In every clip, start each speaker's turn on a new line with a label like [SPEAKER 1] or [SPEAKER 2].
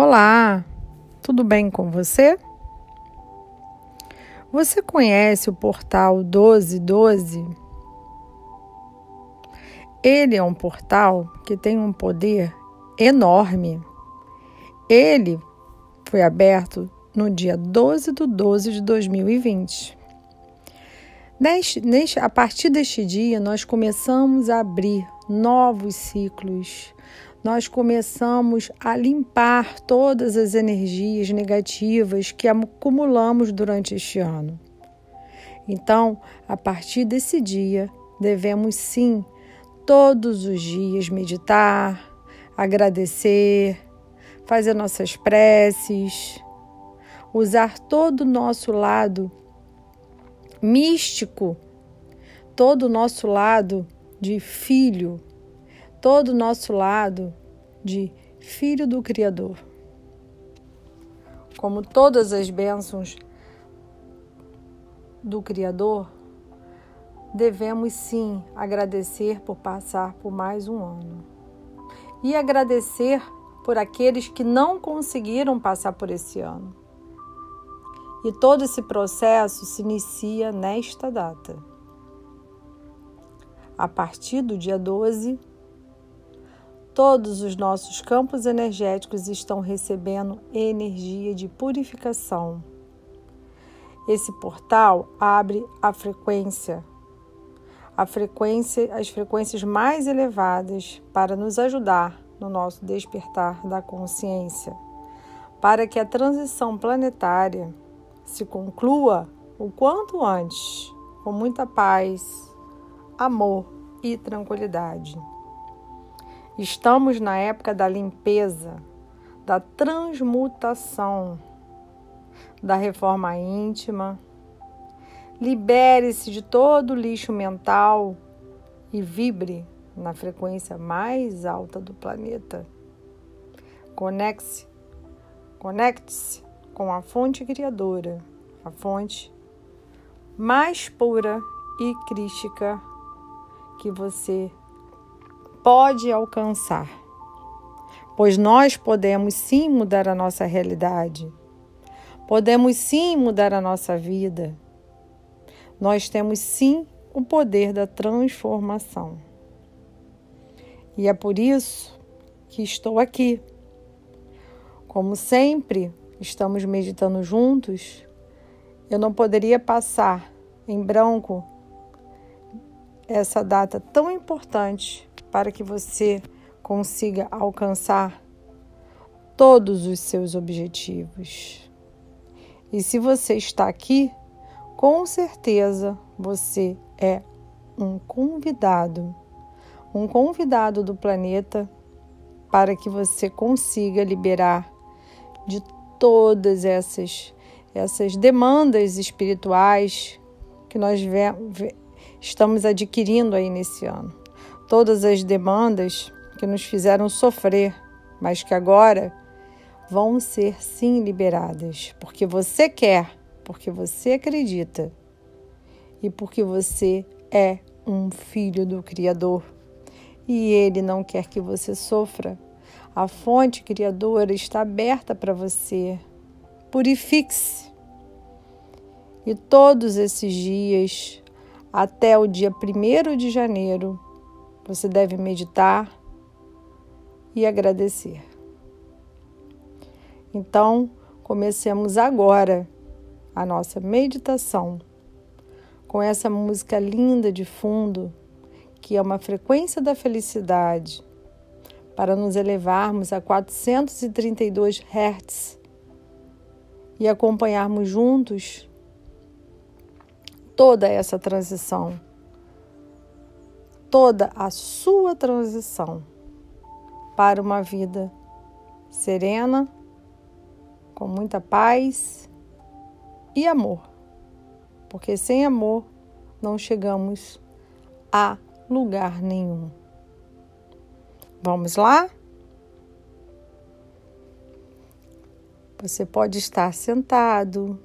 [SPEAKER 1] Olá, tudo bem com você? Você conhece o portal 1212? Ele é um portal que tem um poder enorme. Ele foi aberto no dia 12 de 12 de 2020. Neste, neste, a partir deste dia, nós começamos a abrir novos ciclos, nós começamos a limpar todas as energias negativas que acumulamos durante este ano. Então, a partir desse dia, devemos sim todos os dias meditar, agradecer, fazer nossas preces, usar todo o nosso lado místico, todo o nosso lado de filho todo o nosso lado de filho do Criador. Como todas as bênçãos do Criador, devemos sim agradecer por passar por mais um ano. E agradecer por aqueles que não conseguiram passar por esse ano. E todo esse processo se inicia nesta data. A partir do dia 12 Todos os nossos campos energéticos estão recebendo energia de purificação. Esse portal abre a frequência, a frequência, as frequências mais elevadas para nos ajudar no nosso despertar da consciência, para que a transição planetária se conclua o quanto antes, com muita paz, amor e tranquilidade. Estamos na época da limpeza, da transmutação, da reforma íntima. Libere-se de todo o lixo mental e vibre na frequência mais alta do planeta. Conecte-se conecte-se com a fonte criadora, a fonte mais pura e crística que você pode alcançar. Pois nós podemos sim mudar a nossa realidade. Podemos sim mudar a nossa vida. Nós temos sim o poder da transformação. E é por isso que estou aqui. Como sempre, estamos meditando juntos. Eu não poderia passar em branco essa data tão importante para que você consiga alcançar todos os seus objetivos. E se você está aqui, com certeza você é um convidado, um convidado do planeta para que você consiga liberar de todas essas essas demandas espirituais que nós estamos adquirindo aí nesse ano todas as demandas que nos fizeram sofrer, mas que agora vão ser sim liberadas, porque você quer, porque você acredita e porque você é um filho do Criador e ele não quer que você sofra. A fonte criadora está aberta para você. Purifique-se. E todos esses dias, até o dia 1 de janeiro, você deve meditar e agradecer. Então, comecemos agora a nossa meditação com essa música linda de fundo, que é uma frequência da felicidade, para nos elevarmos a 432 Hz e acompanharmos juntos toda essa transição toda a sua transição para uma vida serena, com muita paz e amor. Porque sem amor não chegamos a lugar nenhum. Vamos lá? Você pode estar sentado,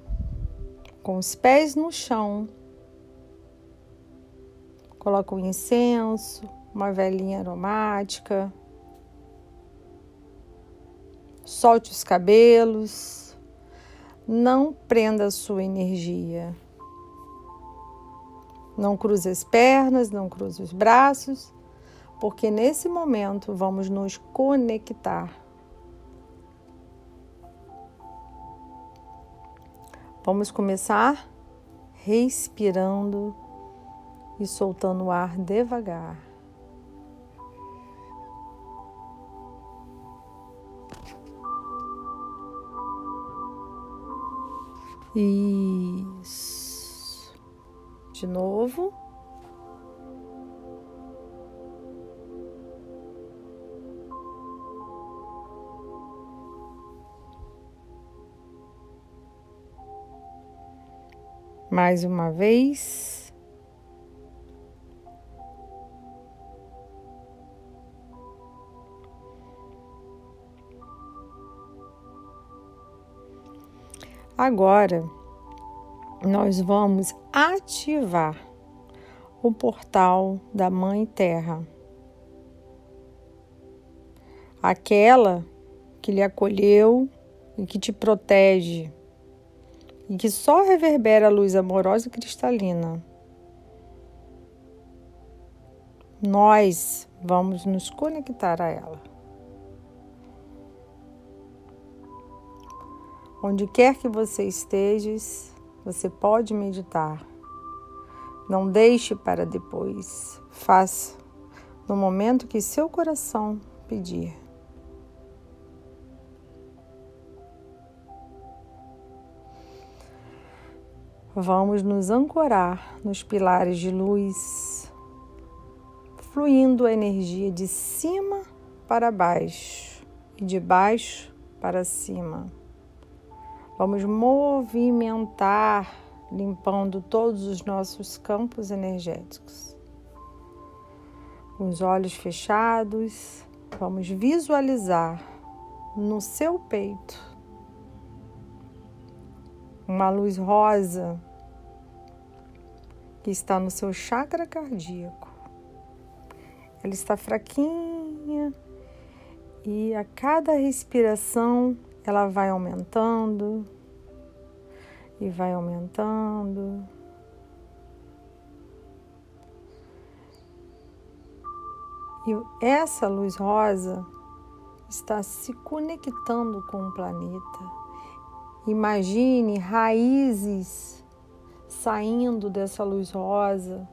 [SPEAKER 1] com os pés no chão Coloca um incenso, uma velhinha aromática. Solte os cabelos. Não prenda a sua energia. Não cruze as pernas, não cruze os braços, porque nesse momento vamos nos conectar. Vamos começar respirando e soltando o ar devagar. Isso. De novo. Mais uma vez. Agora, nós vamos ativar o portal da Mãe Terra. Aquela que lhe acolheu e que te protege e que só reverbera a luz amorosa e cristalina. Nós vamos nos conectar a ela. Onde quer que você estejas, você pode meditar. Não deixe para depois. Faça no momento que seu coração pedir. Vamos nos ancorar nos pilares de luz, fluindo a energia de cima para baixo e de baixo para cima. Vamos movimentar, limpando todos os nossos campos energéticos. Com os olhos fechados, vamos visualizar no seu peito uma luz rosa que está no seu chakra cardíaco. Ela está fraquinha e a cada respiração ela vai aumentando e vai aumentando. E essa luz rosa está se conectando com o planeta. Imagine raízes saindo dessa luz rosa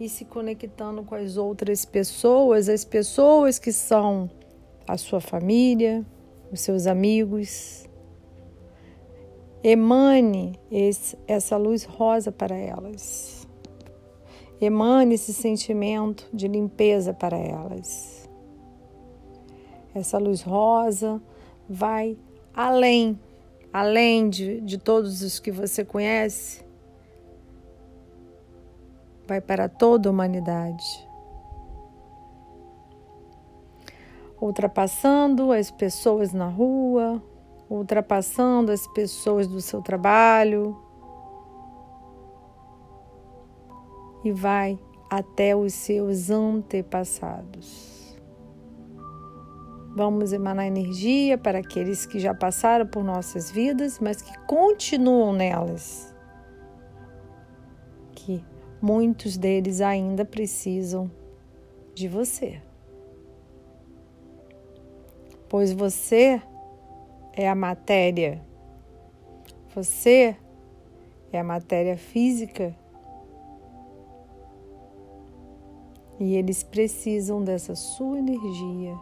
[SPEAKER 1] e se conectando com as outras pessoas, as pessoas que são a sua família, os seus amigos. Emane esse, essa luz rosa para elas. Emane esse sentimento de limpeza para elas. Essa luz rosa vai além, além de, de todos os que você conhece, vai para toda a humanidade. ultrapassando as pessoas na rua, ultrapassando as pessoas do seu trabalho e vai até os seus antepassados. Vamos emanar energia para aqueles que já passaram por nossas vidas, mas que continuam nelas. Que muitos deles ainda precisam de você pois você é a matéria. Você é a matéria física. E eles precisam dessa sua energia,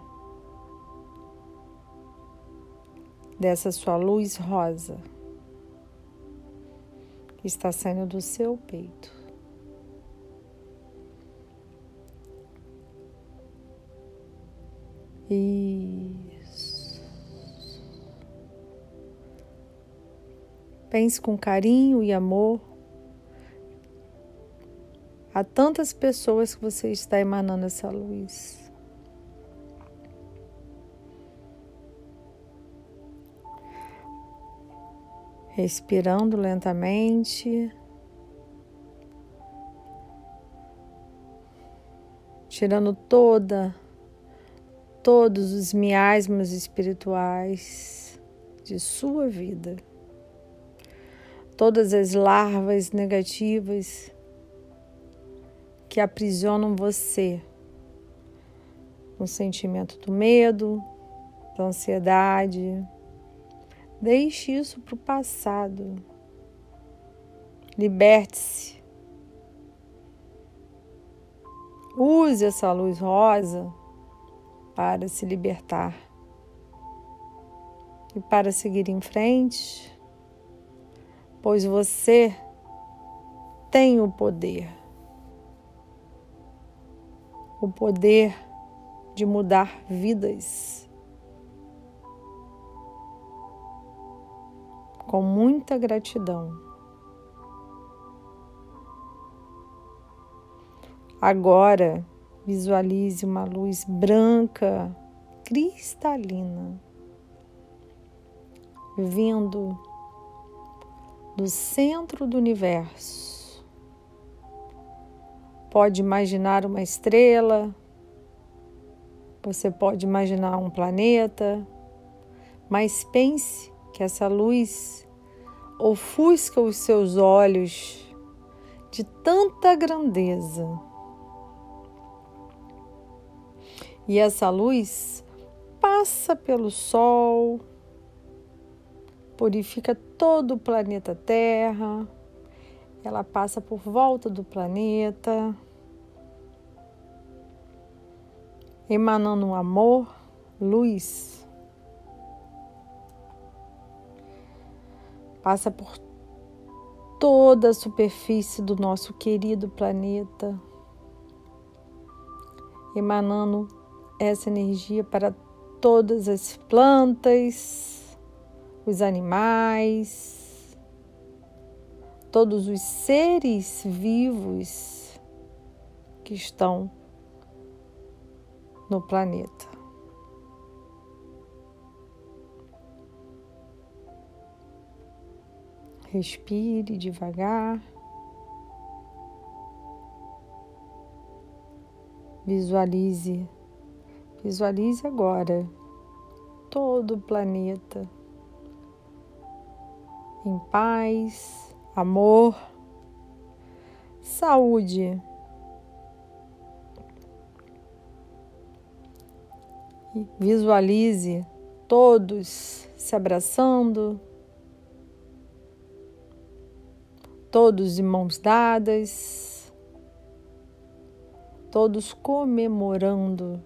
[SPEAKER 1] dessa sua luz rosa que está saindo do seu peito. E Pense com carinho e amor a tantas pessoas que você está emanando essa luz. Respirando lentamente. Tirando toda todos os miasmas espirituais de sua vida. Todas as larvas negativas que aprisionam você no sentimento do medo, da ansiedade. Deixe isso para o passado. Liberte-se. Use essa luz rosa para se libertar e para seguir em frente, pois você tem o poder o poder de mudar vidas. Com muita gratidão. Agora visualize uma luz branca, cristalina, vindo do centro do universo. Pode imaginar uma estrela, você pode imaginar um planeta, mas pense que essa luz ofusca os seus olhos de tanta grandeza. E essa luz passa pelo Sol, purifica todo o planeta Terra ela passa por volta do planeta, emanando um amor, luz. Passa por toda a superfície do nosso querido planeta, emanando essa energia para todas as plantas, os animais, todos os seres vivos que estão no planeta. Respire devagar. Visualize, visualize agora todo o planeta em paz, amor, saúde. visualize todos se abraçando, todos de mãos dadas, todos comemorando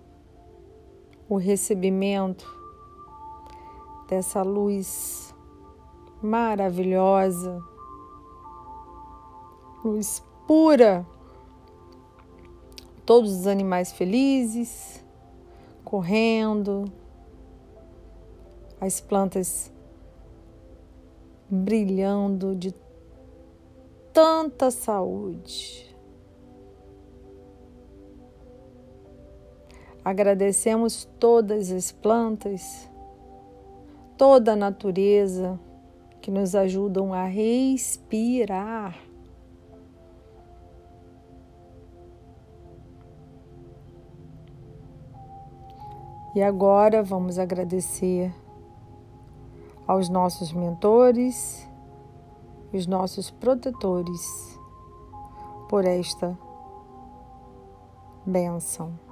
[SPEAKER 1] o recebimento dessa luz maravilhosa luz pura. Todos os animais felizes, correndo, as plantas brilhando de tanta saúde. Agradecemos todas as plantas, toda a natureza que nos ajudam a respirar. E agora vamos agradecer aos nossos mentores, os nossos protetores por esta benção.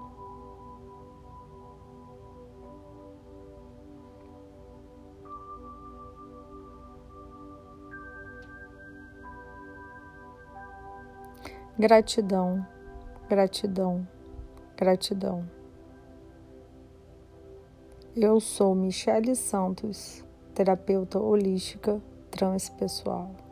[SPEAKER 1] Gratidão, gratidão, gratidão. Eu sou Michele Santos, terapeuta holística transpessoal.